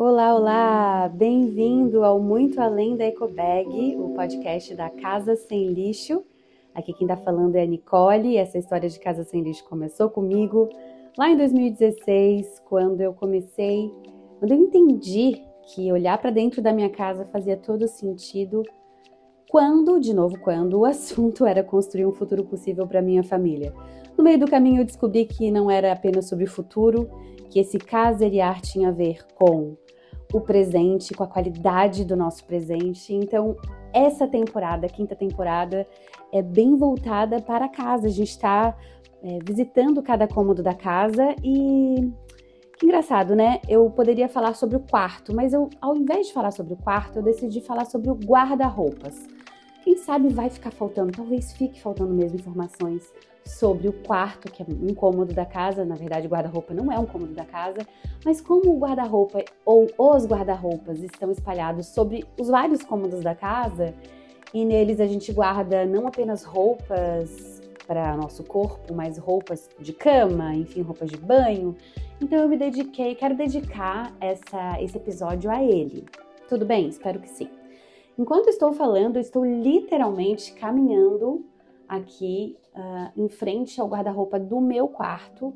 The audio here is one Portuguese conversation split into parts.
Olá, olá! Bem-vindo ao Muito Além da Ecobag, o podcast da Casa Sem Lixo. Aqui quem está falando é a Nicole. Essa história de Casa Sem Lixo começou comigo lá em 2016, quando eu comecei, quando eu entendi que olhar para dentro da minha casa fazia todo sentido quando, de novo, quando o assunto era construir um futuro possível para minha família. No meio do caminho eu descobri que não era apenas sobre o futuro, que esse caseriar tinha a ver com o presente, com a qualidade do nosso presente. Então, essa temporada, a quinta temporada, é bem voltada para casa. A gente está é, visitando cada cômodo da casa e que engraçado, né? Eu poderia falar sobre o quarto, mas eu, ao invés de falar sobre o quarto, eu decidi falar sobre o guarda-roupas. Sabe vai ficar faltando, talvez fique faltando mesmo informações sobre o quarto, que é um cômodo da casa, na verdade, guarda-roupa não é um cômodo da casa, mas como o guarda-roupa ou os guarda-roupas estão espalhados sobre os vários cômodos da casa, e neles a gente guarda não apenas roupas para nosso corpo, mas roupas de cama, enfim, roupas de banho. Então eu me dediquei, quero dedicar essa, esse episódio a ele. Tudo bem? Espero que sim. Enquanto estou falando, estou literalmente caminhando aqui uh, em frente ao guarda-roupa do meu quarto,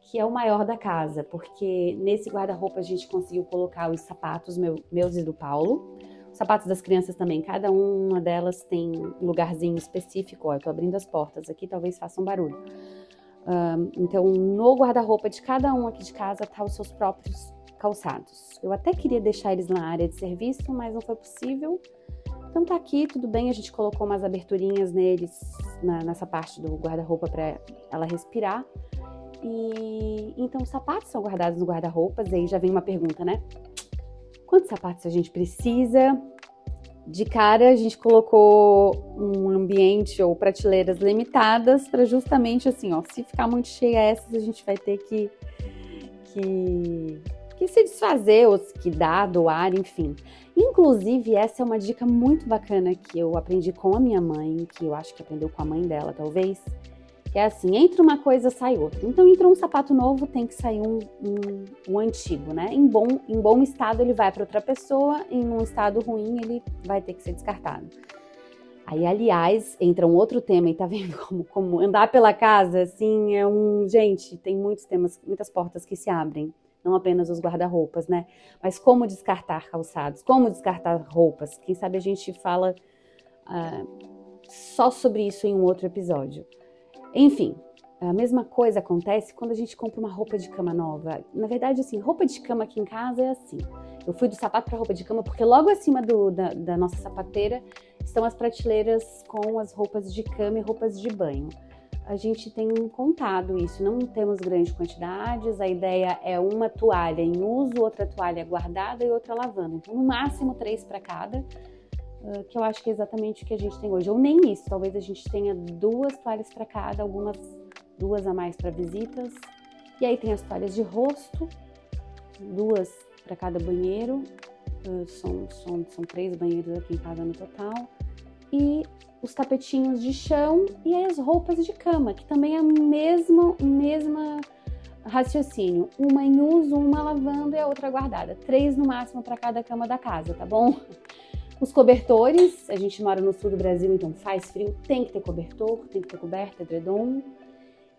que é o maior da casa, porque nesse guarda-roupa a gente conseguiu colocar os sapatos meu, meus e do Paulo, os sapatos das crianças também, cada uma delas tem um lugarzinho específico. Ó, eu tô abrindo as portas aqui, talvez faça um barulho. Uh, então, no guarda-roupa de cada um aqui de casa tá os seus próprios calçados. Eu até queria deixar eles na área de serviço, mas não foi possível. Então tá aqui, tudo bem, a gente colocou umas aberturinhas neles, na, nessa parte do guarda-roupa para ela respirar. E então os sapatos são guardados no guarda-roupas, aí já vem uma pergunta, né? Quantos sapatos a gente precisa? De cara, a gente colocou um ambiente ou prateleiras limitadas para justamente assim, ó, se ficar muito cheia essas, a gente vai ter que, que, que se desfazer, ou que dar, doar, enfim. Inclusive, essa é uma dica muito bacana que eu aprendi com a minha mãe, que eu acho que aprendeu com a mãe dela, talvez. Que é assim, entra uma coisa, sai outra. Então, entra um sapato novo, tem que sair um, um, um antigo, né? Em bom, em bom estado, ele vai para outra pessoa, em um estado ruim, ele vai ter que ser descartado. Aí, aliás, entra um outro tema e tá vendo como, como andar pela casa, assim, é um. Gente, tem muitos temas, muitas portas que se abrem não apenas os guarda-roupas, né? Mas como descartar calçados, como descartar roupas. Quem sabe a gente fala uh, só sobre isso em um outro episódio. Enfim, a mesma coisa acontece quando a gente compra uma roupa de cama nova. Na verdade, assim, roupa de cama aqui em casa é assim. Eu fui do sapato para roupa de cama porque logo acima do, da, da nossa sapateira estão as prateleiras com as roupas de cama e roupas de banho a gente tem contado isso, não temos grandes quantidades, a ideia é uma toalha em uso, outra toalha guardada e outra lavando. Então, no máximo três para cada, que eu acho que é exatamente o que a gente tem hoje. Ou nem isso, talvez a gente tenha duas toalhas para cada, algumas duas a mais para visitas. E aí tem as toalhas de rosto, duas para cada banheiro, são, são, são três banheiros aqui em casa no total. E os tapetinhos de chão e as roupas de cama, que também é o mesmo, mesmo raciocínio. Uma em uso, uma lavando e a outra guardada. Três no máximo para cada cama da casa, tá bom? Os cobertores, a gente mora no sul do Brasil, então faz frio, tem que ter cobertor, tem que ter coberta, edredom.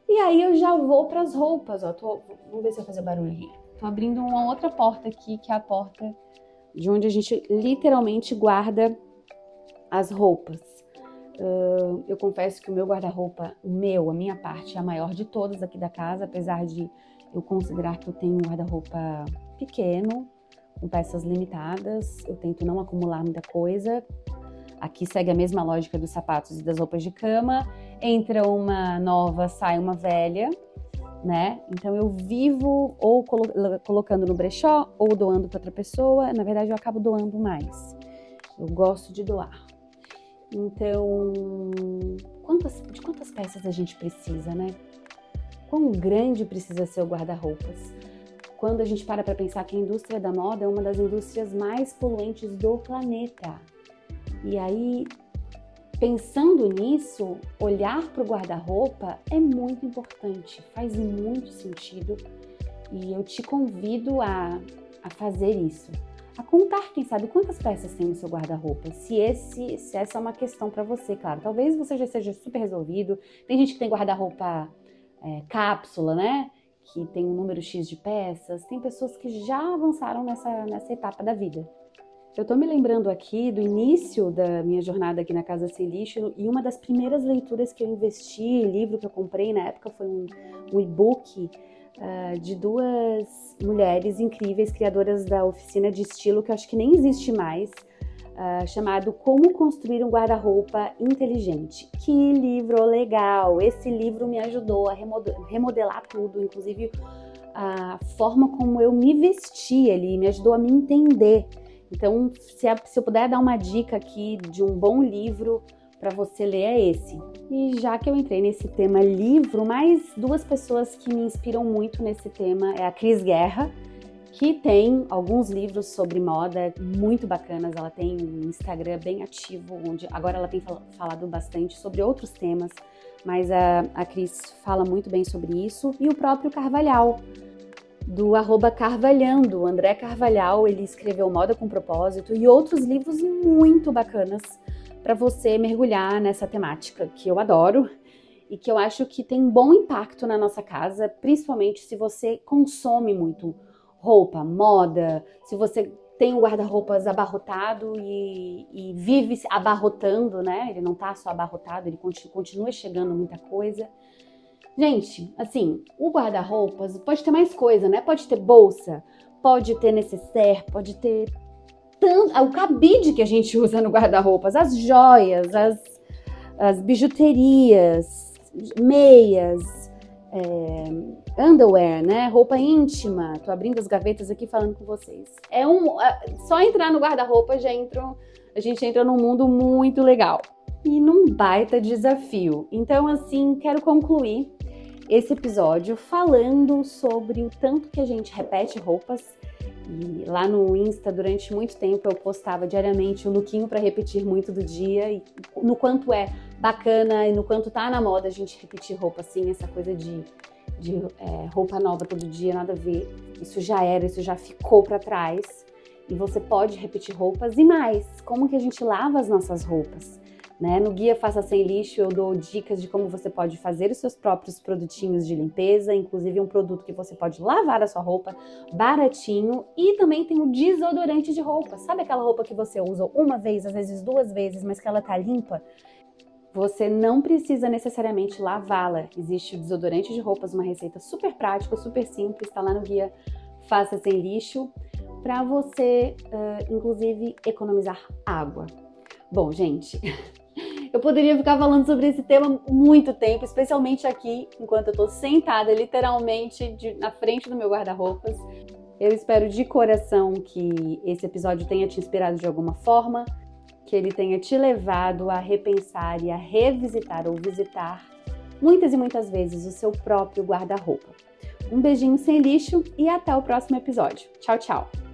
E aí eu já vou para as roupas, ó. Tô, vamos ver se eu fazer barulho aqui. Tô abrindo uma outra porta aqui, que é a porta de onde a gente literalmente guarda as roupas. Uh, eu confesso que o meu guarda-roupa, o meu, a minha parte, é a maior de todas aqui da casa, apesar de eu considerar que eu tenho um guarda-roupa pequeno, com peças limitadas, eu tento não acumular muita coisa. Aqui segue a mesma lógica dos sapatos e das roupas de cama. Entra uma nova, sai uma velha, né? Então eu vivo ou colo colocando no brechó ou doando para outra pessoa. Na verdade, eu acabo doando mais. Eu gosto de doar. Então, quantas, de quantas peças a gente precisa, né? Quão grande precisa ser o guarda-roupas? Quando a gente para para pensar que a indústria da moda é uma das indústrias mais poluentes do planeta. E aí, pensando nisso, olhar para o guarda-roupa é muito importante, faz muito sentido. E eu te convido a, a fazer isso, a contar, quem sabe, quantas peças tem no seu guarda-roupa. Se, esse, se essa é uma questão para você, claro. Talvez você já seja super resolvido. Tem gente que tem guarda-roupa é, cápsula, né? Que tem um número X de peças. Tem pessoas que já avançaram nessa, nessa etapa da vida. Eu tô me lembrando aqui do início da minha jornada aqui na Casa Sem Lixo e uma das primeiras leituras que eu investi, livro que eu comprei na época foi um, um e-book uh, de duas mulheres incríveis, criadoras da oficina de estilo, que eu acho que nem existe mais, uh, chamado Como Construir um Guarda-Roupa Inteligente. Que livro legal! Esse livro me ajudou a remodelar tudo, inclusive a forma como eu me vesti ali, me ajudou a me entender. Então, se eu puder dar uma dica aqui de um bom livro para você ler é esse. E já que eu entrei nesse tema livro, mais duas pessoas que me inspiram muito nesse tema é a Cris Guerra, que tem alguns livros sobre moda muito bacanas. Ela tem um Instagram bem ativo, onde agora ela tem falado bastante sobre outros temas, mas a, a Cris fala muito bem sobre isso. E o próprio Carvalhal, do arroba Carvalhando, André Carvalhal, ele escreveu Moda com Propósito e outros livros muito bacanas para você mergulhar nessa temática que eu adoro e que eu acho que tem bom impacto na nossa casa, principalmente se você consome muito roupa, moda, se você tem o guarda-roupas abarrotado e, e, vive abarrotando, né? Ele não tá só abarrotado, ele continua chegando muita coisa. Gente, assim, o guarda-roupas pode ter mais coisa, né? Pode ter bolsa, pode ter necessaire, pode ter tanto, o cabide que a gente usa no guarda-roupas, as joias, as, as bijuterias, meias, é, underwear, né? Roupa íntima. Tô abrindo as gavetas aqui falando com vocês. É um, é, só entrar no guarda-roupa já entra, a gente entra num mundo muito legal e num baita desafio. Então, assim, quero concluir esse episódio falando sobre o tanto que a gente repete roupas e lá no Insta, durante muito tempo, eu postava diariamente o lookinho para repetir muito do dia e no quanto é bacana e no quanto tá na moda a gente repetir roupa assim, essa coisa de, de é, roupa nova todo dia, nada a ver. Isso já era, isso já ficou para trás. E você pode repetir roupas e mais, como que a gente lava as nossas roupas? Né? No Guia Faça Sem Lixo eu dou dicas de como você pode fazer os seus próprios produtinhos de limpeza, inclusive um produto que você pode lavar a sua roupa baratinho e também tem o desodorante de roupa. Sabe aquela roupa que você usa uma vez, às vezes duas vezes, mas que ela tá limpa? Você não precisa necessariamente lavá-la. Existe o desodorante de roupas, uma receita super prática, super simples, está lá no Guia Faça Sem Lixo, para você, uh, inclusive, economizar água. Bom, gente, Eu poderia ficar falando sobre esse tema muito tempo, especialmente aqui, enquanto eu tô sentada literalmente de, na frente do meu guarda-roupas. Eu espero de coração que esse episódio tenha te inspirado de alguma forma, que ele tenha te levado a repensar e a revisitar ou visitar muitas e muitas vezes o seu próprio guarda-roupa. Um beijinho sem lixo e até o próximo episódio. Tchau, tchau!